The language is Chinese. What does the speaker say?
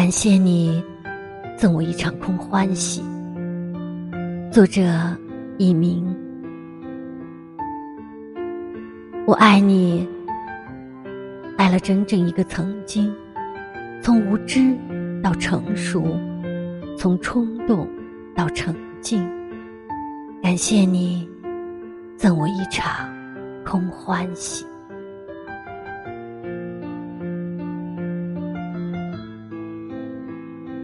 感谢你赠我一场空欢喜。作者佚名。我爱你爱了整整一个曾经从无知到成熟从冲动到沉静。感谢你赠我一场空欢喜。